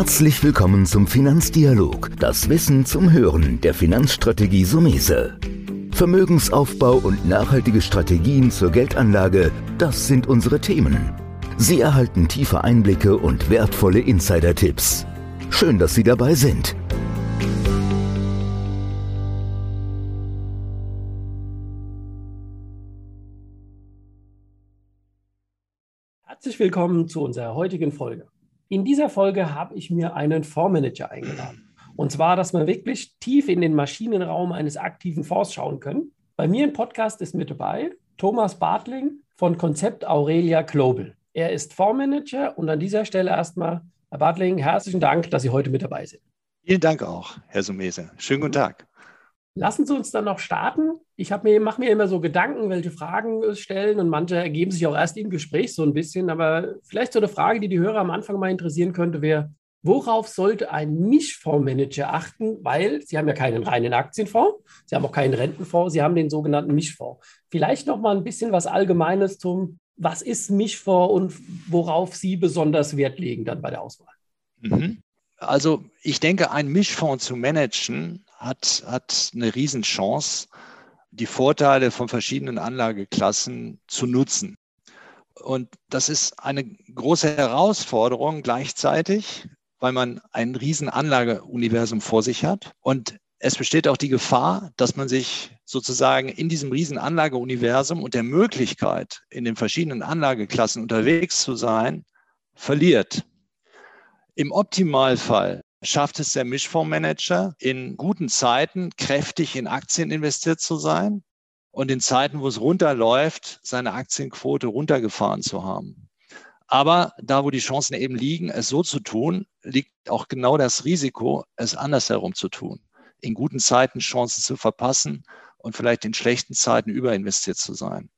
Herzlich willkommen zum Finanzdialog, das Wissen zum Hören der Finanzstrategie Sumese. Vermögensaufbau und nachhaltige Strategien zur Geldanlage, das sind unsere Themen. Sie erhalten tiefe Einblicke und wertvolle Insider-Tipps. Schön, dass Sie dabei sind. Herzlich willkommen zu unserer heutigen Folge. In dieser Folge habe ich mir einen Fondsmanager eingeladen. Und zwar, dass wir wirklich tief in den Maschinenraum eines aktiven Fonds schauen können. Bei mir im Podcast ist mit dabei Thomas Bartling von Konzept Aurelia Global. Er ist Fondsmanager und an dieser Stelle erstmal, Herr Bartling, herzlichen Dank, dass Sie heute mit dabei sind. Vielen Dank auch, Herr Sumese. Schönen guten Tag. Lassen Sie uns dann noch starten. Ich mir, mache mir immer so Gedanken, welche Fragen stellen und manche ergeben sich auch erst im Gespräch so ein bisschen. Aber vielleicht so eine Frage, die die Hörer am Anfang mal interessieren könnte, wäre, worauf sollte ein Mischfondsmanager achten? Weil Sie haben ja keinen reinen Aktienfonds, Sie haben auch keinen Rentenfonds, Sie haben den sogenannten Mischfonds. Vielleicht noch mal ein bisschen was Allgemeines zum, was ist Mischfonds und worauf Sie besonders Wert legen dann bei der Auswahl? Mhm. Also ich denke, ein Mischfonds zu managen hat, hat eine Riesenchance, die Vorteile von verschiedenen Anlageklassen zu nutzen. Und das ist eine große Herausforderung gleichzeitig, weil man ein riesen Anlageuniversum vor sich hat. Und es besteht auch die Gefahr, dass man sich sozusagen in diesem riesen Anlageuniversum und der Möglichkeit, in den verschiedenen Anlageklassen unterwegs zu sein, verliert. Im Optimalfall schafft es der Mischfondsmanager in guten Zeiten kräftig in Aktien investiert zu sein und in Zeiten, wo es runterläuft, seine Aktienquote runtergefahren zu haben. Aber da, wo die Chancen eben liegen, es so zu tun, liegt auch genau das Risiko, es andersherum zu tun. In guten Zeiten Chancen zu verpassen und vielleicht in schlechten Zeiten überinvestiert zu sein.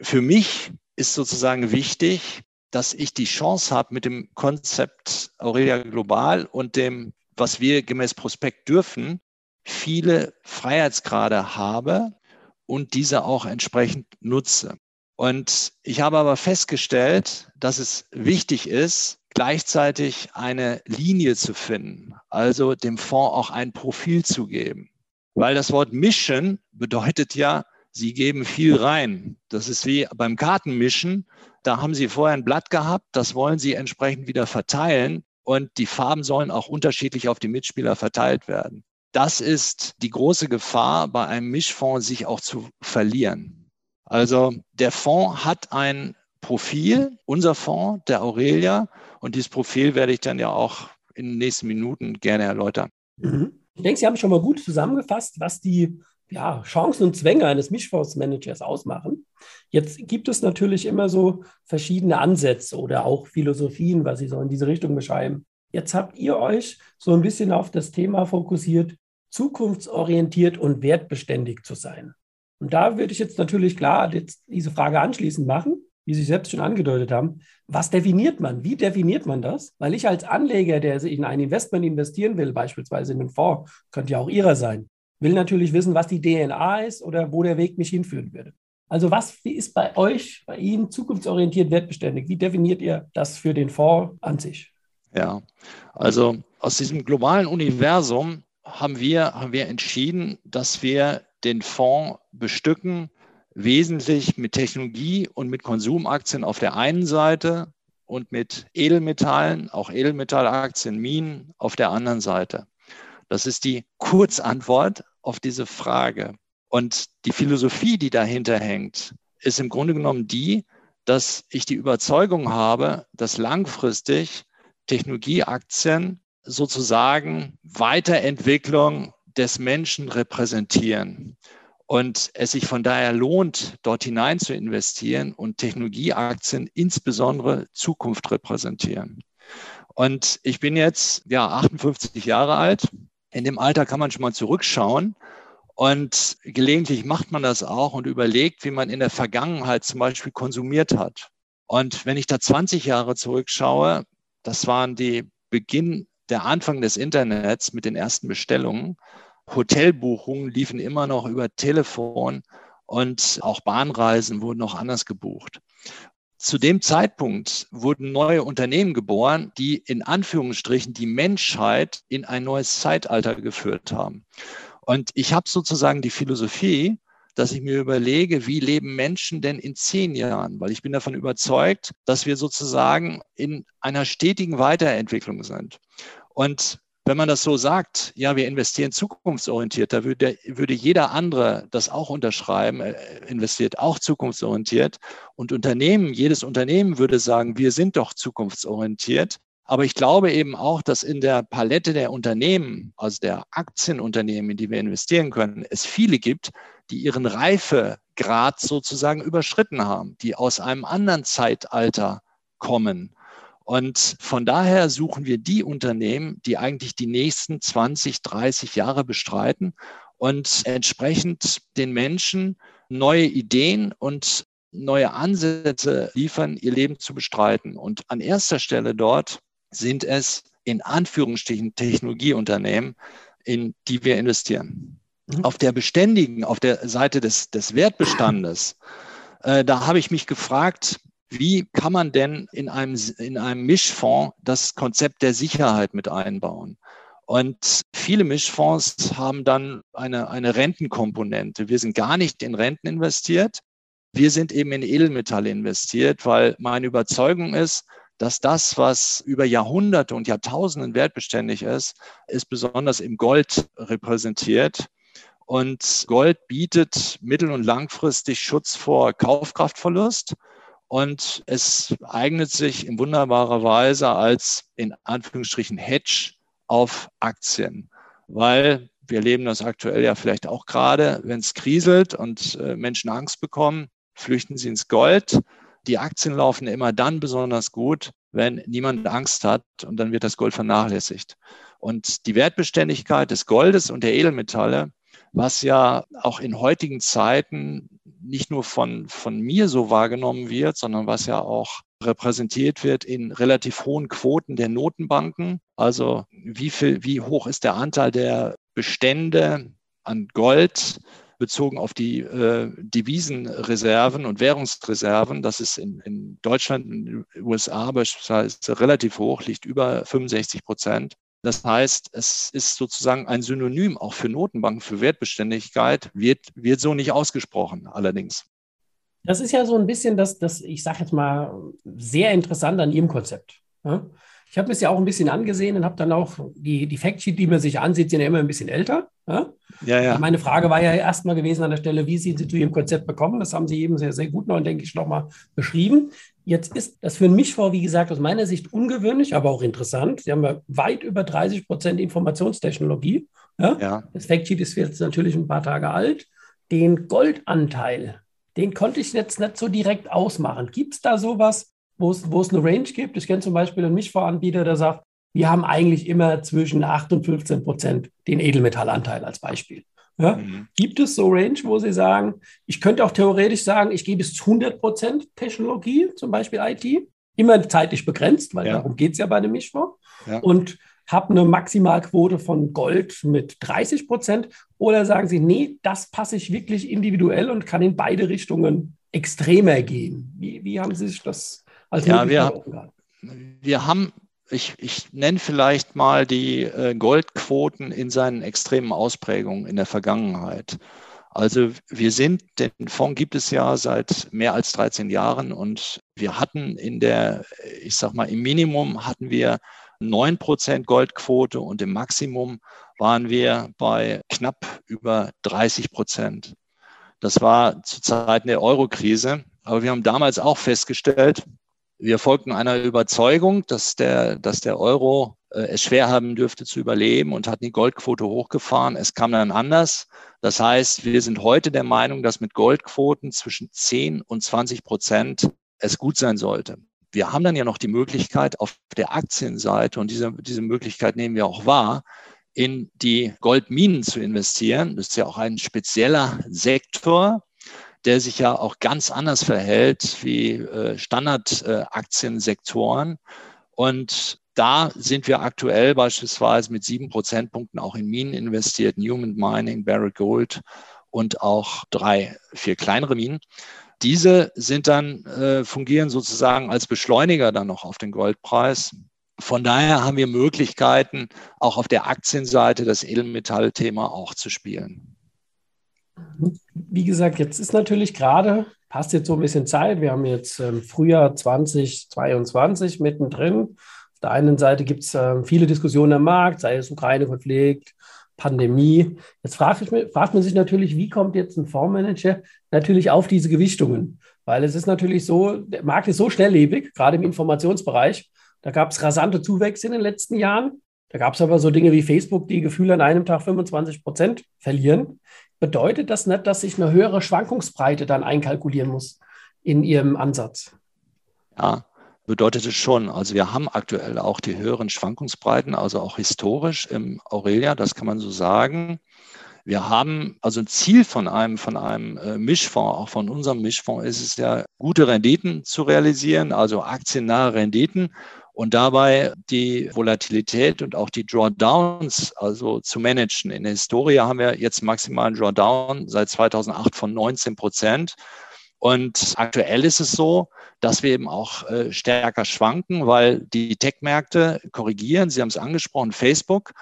Für mich ist sozusagen wichtig, dass ich die Chance habe, mit dem Konzept Aurelia Global und dem, was wir gemäß Prospekt dürfen, viele Freiheitsgrade habe und diese auch entsprechend nutze. Und ich habe aber festgestellt, dass es wichtig ist, gleichzeitig eine Linie zu finden, also dem Fonds auch ein Profil zu geben. Weil das Wort Mission bedeutet ja, Sie geben viel rein. Das ist wie beim Kartenmischen. Da haben Sie vorher ein Blatt gehabt, das wollen Sie entsprechend wieder verteilen und die Farben sollen auch unterschiedlich auf die Mitspieler verteilt werden. Das ist die große Gefahr bei einem Mischfonds, sich auch zu verlieren. Also der Fonds hat ein Profil, unser Fonds, der Aurelia, und dieses Profil werde ich dann ja auch in den nächsten Minuten gerne erläutern. Mhm. Ich denke, Sie haben schon mal gut zusammengefasst, was die ja, Chancen und Zwänge eines Mischfondsmanagers ausmachen. Jetzt gibt es natürlich immer so verschiedene Ansätze oder auch Philosophien, was Sie so in diese Richtung beschreiben. Jetzt habt ihr euch so ein bisschen auf das Thema fokussiert, zukunftsorientiert und wertbeständig zu sein. Und da würde ich jetzt natürlich klar jetzt diese Frage anschließend machen, wie Sie selbst schon angedeutet haben. Was definiert man? Wie definiert man das? Weil ich als Anleger, der sich in ein Investment investieren will, beispielsweise in einen Fonds, könnte ja auch Ihrer sein, will natürlich wissen, was die DNA ist oder wo der Weg mich hinführen würde. Also was ist bei euch, bei Ihnen zukunftsorientiert wertbeständig? Wie definiert ihr das für den Fonds an sich? Ja, also aus diesem globalen Universum haben wir, haben wir entschieden, dass wir den Fonds bestücken, wesentlich mit Technologie und mit Konsumaktien auf der einen Seite und mit Edelmetallen, auch Edelmetallaktien, Minen auf der anderen Seite. Das ist die Kurzantwort auf diese Frage. Und die Philosophie, die dahinter hängt, ist im Grunde genommen die, dass ich die Überzeugung habe, dass langfristig Technologieaktien sozusagen Weiterentwicklung des Menschen repräsentieren und es sich von daher lohnt, dort hinein zu investieren und Technologieaktien insbesondere Zukunft repräsentieren. Und ich bin jetzt ja 58 Jahre alt in dem Alter kann man schon mal zurückschauen. Und gelegentlich macht man das auch und überlegt, wie man in der Vergangenheit zum Beispiel konsumiert hat. Und wenn ich da 20 Jahre zurückschaue, das waren die Beginn, der Anfang des Internets mit den ersten Bestellungen. Hotelbuchungen liefen immer noch über Telefon und auch Bahnreisen wurden noch anders gebucht. zu dem Zeitpunkt wurden neue Unternehmen geboren, die in Anführungsstrichen die Menschheit in ein neues Zeitalter geführt haben. Und ich habe sozusagen die Philosophie, dass ich mir überlege, wie leben Menschen denn in zehn Jahren? Weil ich bin davon überzeugt, dass wir sozusagen in einer stetigen Weiterentwicklung sind. Und wenn man das so sagt, ja, wir investieren zukunftsorientiert, da würde, würde jeder andere das auch unterschreiben, investiert auch zukunftsorientiert. Und Unternehmen, jedes Unternehmen würde sagen, wir sind doch zukunftsorientiert. Aber ich glaube eben auch, dass in der Palette der Unternehmen, also der Aktienunternehmen, in die wir investieren können, es viele gibt, die ihren Reifegrad sozusagen überschritten haben, die aus einem anderen Zeitalter kommen. Und von daher suchen wir die Unternehmen, die eigentlich die nächsten 20, 30 Jahre bestreiten und entsprechend den Menschen neue Ideen und neue Ansätze liefern, ihr Leben zu bestreiten. Und an erster Stelle dort sind es in Anführungsstrichen Technologieunternehmen, in die wir investieren. Mhm. Auf der beständigen, auf der Seite des, des Wertbestandes, äh, da habe ich mich gefragt, wie kann man denn in einem, in einem Mischfonds das Konzept der Sicherheit mit einbauen? Und viele Mischfonds haben dann eine, eine Rentenkomponente. Wir sind gar nicht in Renten investiert. Wir sind eben in Edelmetalle investiert, weil meine Überzeugung ist, dass das, was über Jahrhunderte und Jahrtausenden wertbeständig ist, ist besonders im Gold repräsentiert. Und Gold bietet mittel- und langfristig Schutz vor Kaufkraftverlust und es eignet sich in wunderbarer Weise als in Anführungsstrichen Hedge auf Aktien, weil wir erleben das aktuell ja vielleicht auch gerade, wenn es kriselt und äh, Menschen Angst bekommen, flüchten sie ins Gold. Die Aktien laufen immer dann besonders gut, wenn niemand Angst hat und dann wird das Gold vernachlässigt. Und die Wertbeständigkeit des Goldes und der Edelmetalle was ja auch in heutigen Zeiten nicht nur von, von mir so wahrgenommen wird, sondern was ja auch repräsentiert wird in relativ hohen Quoten der Notenbanken. Also wie viel, wie hoch ist der Anteil der Bestände an Gold bezogen auf die äh, Devisenreserven und Währungsreserven. Das ist in, in Deutschland, in den USA beispielsweise relativ hoch, liegt über 65 Prozent. Das heißt, es ist sozusagen ein Synonym auch für Notenbanken, für Wertbeständigkeit, wird, wird so nicht ausgesprochen allerdings. Das ist ja so ein bisschen das, das ich sage jetzt mal, sehr interessant an Ihrem Konzept. Ja? Ich habe mir es ja auch ein bisschen angesehen und habe dann auch die, die Factsheet, die man sich ansieht, sind ja immer ein bisschen älter. Ja? Ja, ja. Meine Frage war ja erstmal gewesen an der Stelle, wie sind Sie zu Ihrem Konzept bekommen? Das haben Sie eben sehr, sehr gut noch, denke ich, nochmal beschrieben. Jetzt ist das für mich vor, wie gesagt, aus meiner Sicht ungewöhnlich, aber auch interessant. Sie haben ja weit über 30 Prozent Informationstechnologie. Ja? ja. Das Factsheet ist jetzt natürlich ein paar Tage alt. Den Goldanteil, den konnte ich jetzt nicht so direkt ausmachen. Gibt es da sowas, wo es eine Range gibt. Ich kenne zum Beispiel einen Mischvoranbieter, der sagt, wir haben eigentlich immer zwischen 8 und 15 Prozent den Edelmetallanteil als Beispiel. Ja? Mhm. Gibt es so Range, wo Sie sagen, ich könnte auch theoretisch sagen, ich gehe bis zu 100 Prozent Technologie, zum Beispiel IT, immer zeitlich begrenzt, weil ja. darum geht es ja bei einem Mischfonds. Ja. Und habe eine Maximalquote von Gold mit 30 Prozent. Oder sagen Sie, nee, das passe ich wirklich individuell und kann in beide Richtungen extremer gehen. Wie, wie haben Sie sich das als ja, wir, wir haben, ich, ich nenne vielleicht mal die äh, Goldquoten in seinen extremen Ausprägungen in der Vergangenheit. Also wir sind, den Fonds gibt es ja seit mehr als 13 Jahren und wir hatten in der, ich sag mal, im Minimum hatten wir 9% Goldquote und im Maximum waren wir bei knapp über 30 Prozent. Das war zu Zeiten der Eurokrise. Aber wir haben damals auch festgestellt, wir folgten einer Überzeugung, dass der, dass der Euro äh, es schwer haben dürfte zu überleben und hatten die Goldquote hochgefahren. Es kam dann anders. Das heißt, wir sind heute der Meinung, dass mit Goldquoten zwischen 10 und 20 Prozent es gut sein sollte. Wir haben dann ja noch die Möglichkeit auf der Aktienseite, und diese, diese Möglichkeit nehmen wir auch wahr, in die Goldminen zu investieren. Das ist ja auch ein spezieller Sektor, der sich ja auch ganz anders verhält wie äh, Standardaktiensektoren. Und da sind wir aktuell beispielsweise mit sieben Prozentpunkten auch in Minen investiert, Newman Mining, Barrick Gold und auch drei, vier kleinere Minen. diese sind dann, äh, fungieren sozusagen als Beschleuniger dann noch auf den Goldpreis. Von daher haben wir Möglichkeiten, auch auf der Aktienseite das Edelmetallthema auch zu spielen. Wie gesagt, jetzt ist natürlich gerade, passt jetzt so ein bisschen Zeit. Wir haben jetzt ähm, Frühjahr 2022 mittendrin. Auf der einen Seite gibt es äh, viele Diskussionen am Markt, sei es Ukraine-Konflikt, Pandemie. Jetzt fragt, fragt man sich natürlich, wie kommt jetzt ein Fondsmanager natürlich auf diese Gewichtungen? Weil es ist natürlich so, der Markt ist so schnelllebig, gerade im Informationsbereich. Da gab es rasante Zuwächse in den letzten Jahren. Da gab es aber so Dinge wie Facebook, die Gefühle an einem Tag 25 Prozent verlieren. Bedeutet das nicht, dass ich eine höhere Schwankungsbreite dann einkalkulieren muss in Ihrem Ansatz? Ja, bedeutet es schon. Also wir haben aktuell auch die höheren Schwankungsbreiten, also auch historisch im Aurelia, das kann man so sagen. Wir haben also ein Ziel von einem, von einem äh, Mischfonds, auch von unserem Mischfonds ist es ja, gute Renditen zu realisieren, also aktiennahe Renditen und dabei die Volatilität und auch die Drawdowns also zu managen. In der Historie haben wir jetzt maximalen Drawdown seit 2008 von 19 Prozent. Und aktuell ist es so, dass wir eben auch äh, stärker schwanken, weil die Tech-Märkte korrigieren. Sie haben es angesprochen, Facebook.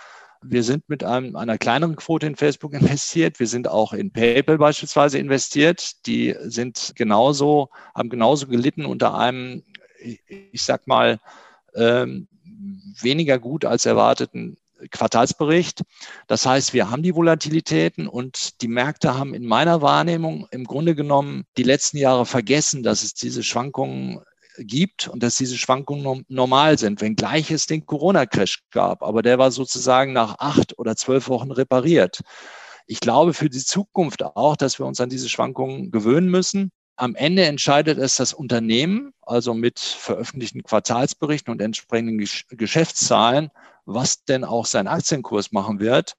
Wir sind mit einem, einer kleineren Quote in Facebook investiert. Wir sind auch in PayPal beispielsweise investiert. Die sind genauso, haben genauso gelitten unter einem, ich sag mal, ähm, weniger gut als erwarteten Quartalsbericht. Das heißt, wir haben die Volatilitäten und die Märkte haben in meiner Wahrnehmung im Grunde genommen die letzten Jahre vergessen, dass es diese Schwankungen gibt und dass diese Schwankungen normal sind, wenngleich es den Corona-Crash gab. Aber der war sozusagen nach acht oder zwölf Wochen repariert. Ich glaube für die Zukunft auch, dass wir uns an diese Schwankungen gewöhnen müssen. Am Ende entscheidet es das Unternehmen, also mit veröffentlichten Quartalsberichten und entsprechenden Geschäftszahlen, was denn auch sein Aktienkurs machen wird.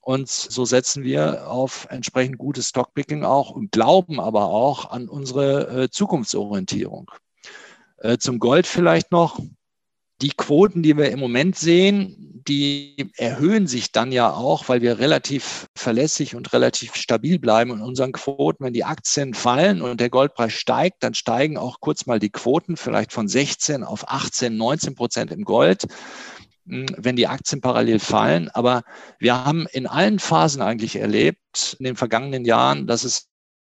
Und so setzen wir auf entsprechend gutes Stockpicking auch und glauben aber auch an unsere äh, Zukunftsorientierung. Äh, zum Gold vielleicht noch. Die Quoten, die wir im Moment sehen, die erhöhen sich dann ja auch, weil wir relativ verlässlich und relativ stabil bleiben in unseren Quoten. Wenn die Aktien fallen und der Goldpreis steigt, dann steigen auch kurz mal die Quoten, vielleicht von 16 auf 18, 19 Prozent im Gold. Hm, wenn die Aktien parallel fallen. Aber wir haben in allen Phasen eigentlich erlebt, in den vergangenen Jahren, dass es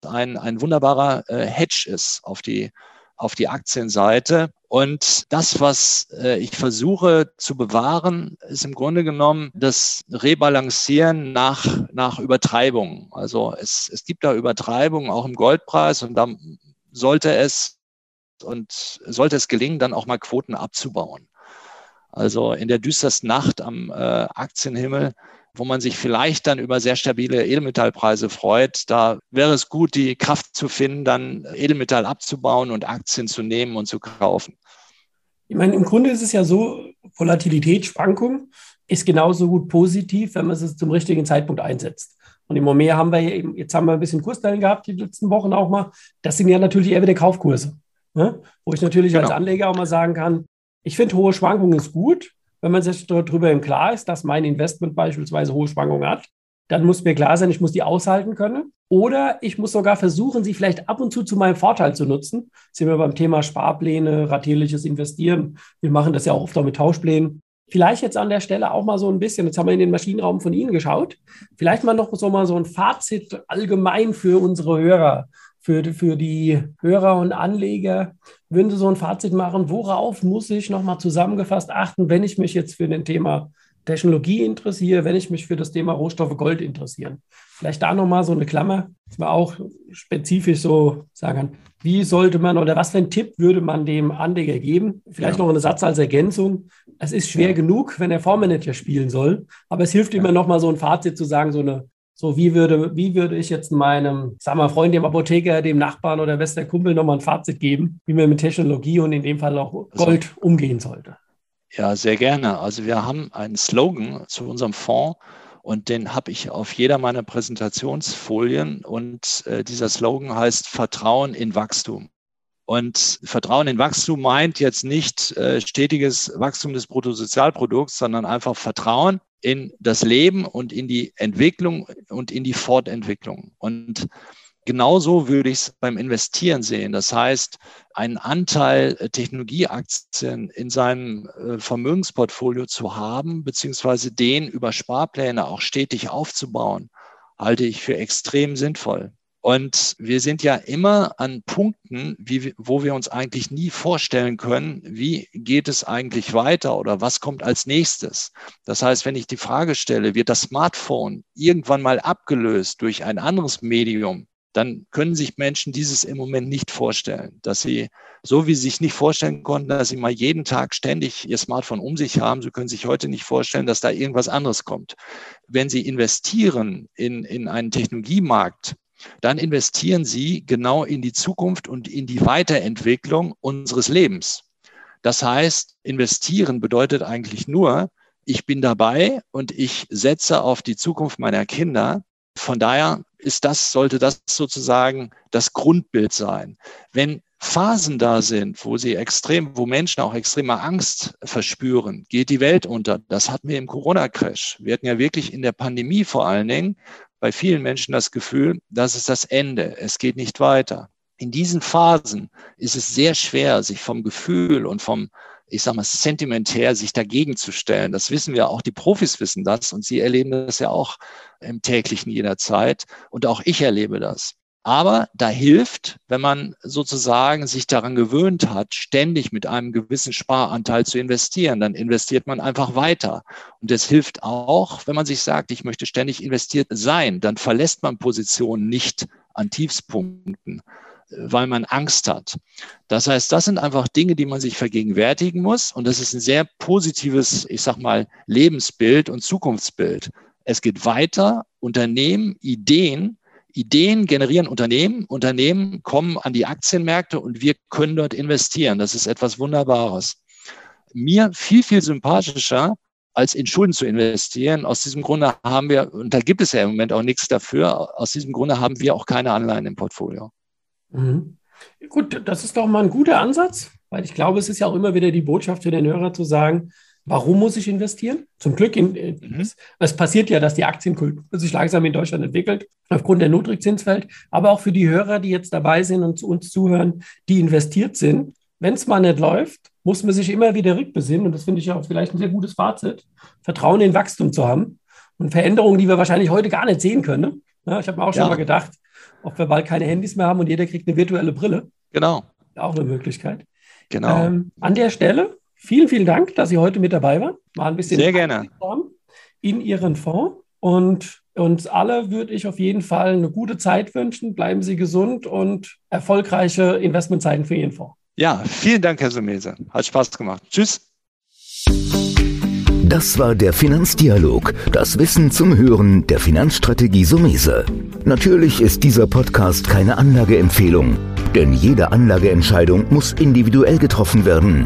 ein, ein wunderbarer äh, Hedge ist auf die, auf die Aktienseite. Und das, was äh, ich versuche zu bewahren, ist im Grunde genommen das Rebalancieren nach, nach Übertreibung. Also es, es gibt da Übertreibungen auch im Goldpreis und da sollte es und sollte es gelingen, dann auch mal Quoten abzubauen. Also in der düstersten Nacht am äh, Aktienhimmel, wo man sich vielleicht dann über sehr stabile Edelmetallpreise freut, da wäre es gut, die Kraft zu finden, dann Edelmetall abzubauen und Aktien zu nehmen und zu kaufen. Ich meine, im Grunde ist es ja so, Volatilität, Schwankung ist genauso gut positiv, wenn man es zum richtigen Zeitpunkt einsetzt. Und im Moment haben wir eben, jetzt haben wir ein bisschen Kursstellen gehabt, die letzten Wochen auch mal. Das sind ja natürlich eher wieder Kaufkurse. Ne? Wo ich natürlich genau. als Anleger auch mal sagen kann, ich finde, hohe Schwankungen ist gut. Wenn man sich darüber im Klar ist, dass mein Investment beispielsweise hohe Schwankungen hat, dann muss mir klar sein, ich muss die aushalten können. Oder ich muss sogar versuchen, sie vielleicht ab und zu zu meinem Vorteil zu nutzen. Sind wir beim Thema Sparpläne, ratierliches Investieren. Wir machen das ja auch oft auch mit Tauschplänen. Vielleicht jetzt an der Stelle auch mal so ein bisschen, jetzt haben wir in den Maschinenraum von Ihnen geschaut, vielleicht mal noch so mal so ein Fazit allgemein für unsere Hörer für, für die Hörer und Anleger, würden Sie so ein Fazit machen, worauf muss ich nochmal zusammengefasst achten, wenn ich mich jetzt für den Thema Technologie interessiere, wenn ich mich für das Thema Rohstoffe Gold interessiere? Vielleicht da nochmal so eine Klammer, dass wir auch spezifisch so sagen wie sollte man oder was für einen Tipp würde man dem Anleger geben? Vielleicht ja. noch einen Satz als Ergänzung. Es ist schwer ja. genug, wenn er Fondsmanager spielen soll, aber es hilft ja. immer nochmal so ein Fazit zu sagen, so eine so, wie würde, wie würde ich jetzt meinem, sag mal, Freund, dem Apotheker, dem Nachbarn oder bester Kumpel nochmal ein Fazit geben, wie man mit Technologie und in dem Fall auch also Gold also, umgehen sollte? Ja, sehr gerne. Also wir haben einen Slogan zu unserem Fonds und den habe ich auf jeder meiner Präsentationsfolien und äh, dieser Slogan heißt Vertrauen in Wachstum. Und Vertrauen in Wachstum meint jetzt nicht äh, stetiges Wachstum des Bruttosozialprodukts, sondern einfach Vertrauen in das Leben und in die Entwicklung und in die Fortentwicklung. Und Genauso würde ich es beim Investieren sehen. Das heißt, einen Anteil äh, Technologieaktien in seinem äh, Vermögensportfolio zu haben, beziehungsweise den über Sparpläne auch stetig aufzubauen, halte ich für extrem sinnvoll. Und wir sind ja immer an Punkten, wie, wo wir uns eigentlich nie vorstellen können, wie geht es eigentlich weiter oder was kommt als nächstes. Das heißt, wenn ich die Frage stelle, wird das Smartphone irgendwann mal abgelöst durch ein anderes Medium, dann können sich Menschen dieses im Moment nicht vorstellen, dass sie, so wie sie sich nicht vorstellen konnten, dass sie mal jeden Tag ständig ihr Smartphone um sich haben, so können sich heute nicht vorstellen, dass da irgendwas anderes kommt. Wenn sie investieren in, in einen Technologiemarkt, dann investieren Sie genau in die Zukunft und in die Weiterentwicklung unseres Lebens. Das heißt, investieren bedeutet eigentlich nur, ich bin dabei und ich setze auf die Zukunft meiner Kinder. Von daher ist das, sollte das sozusagen das Grundbild sein. Wenn Phasen da sind, wo sie extrem, wo Menschen auch extreme Angst verspüren, geht die Welt unter. Das hatten wir im Corona-Crash. Wir hatten ja wirklich in der Pandemie vor allen Dingen bei vielen Menschen das Gefühl, das ist das Ende, es geht nicht weiter. In diesen Phasen ist es sehr schwer, sich vom Gefühl und vom, ich sag mal, Sentiment her, sich dagegen zu stellen. Das wissen wir auch, die Profis wissen das und sie erleben das ja auch im täglichen jederzeit und auch ich erlebe das. Aber da hilft, wenn man sozusagen sich daran gewöhnt hat, ständig mit einem gewissen Sparanteil zu investieren, dann investiert man einfach weiter. Und es hilft auch, wenn man sich sagt, ich möchte ständig investiert sein, dann verlässt man Positionen nicht an Tiefspunkten, weil man Angst hat. Das heißt, das sind einfach Dinge, die man sich vergegenwärtigen muss. Und das ist ein sehr positives, ich sag mal, Lebensbild und Zukunftsbild. Es geht weiter, Unternehmen, Ideen, Ideen generieren Unternehmen, Unternehmen kommen an die Aktienmärkte und wir können dort investieren. Das ist etwas Wunderbares. Mir viel, viel sympathischer, als in Schulden zu investieren. Aus diesem Grunde haben wir, und da gibt es ja im Moment auch nichts dafür, aus diesem Grunde haben wir auch keine Anleihen im Portfolio. Mhm. Gut, das ist doch mal ein guter Ansatz, weil ich glaube, es ist ja auch immer wieder die Botschaft für den Hörer zu sagen, Warum muss ich investieren? Zum Glück, in, mhm. es, es, passiert ja, dass die Aktienkultur sich langsam in Deutschland entwickelt, aufgrund der Niedrigzinsfeld. Aber auch für die Hörer, die jetzt dabei sind und zu uns zuhören, die investiert sind, wenn es mal nicht läuft, muss man sich immer wieder rückbesinnen. Und das finde ich auch vielleicht ein sehr gutes Fazit, Vertrauen in Wachstum zu haben und Veränderungen, die wir wahrscheinlich heute gar nicht sehen können. Ne? Ja, ich habe mir auch schon ja. mal gedacht, ob wir bald keine Handys mehr haben und jeder kriegt eine virtuelle Brille. Genau. Auch eine Möglichkeit. Genau. Ähm, an der Stelle Vielen, vielen Dank, dass Sie heute mit dabei waren. Mal ein bisschen Sehr gerne. in Ihren Fonds. Und uns alle würde ich auf jeden Fall eine gute Zeit wünschen. Bleiben Sie gesund und erfolgreiche Investmentzeiten für Ihren Fonds. Ja, vielen Dank, Herr Sumese. Hat Spaß gemacht. Tschüss. Das war der Finanzdialog, das Wissen zum Hören der Finanzstrategie Sumese. Natürlich ist dieser Podcast keine Anlageempfehlung, denn jede Anlageentscheidung muss individuell getroffen werden.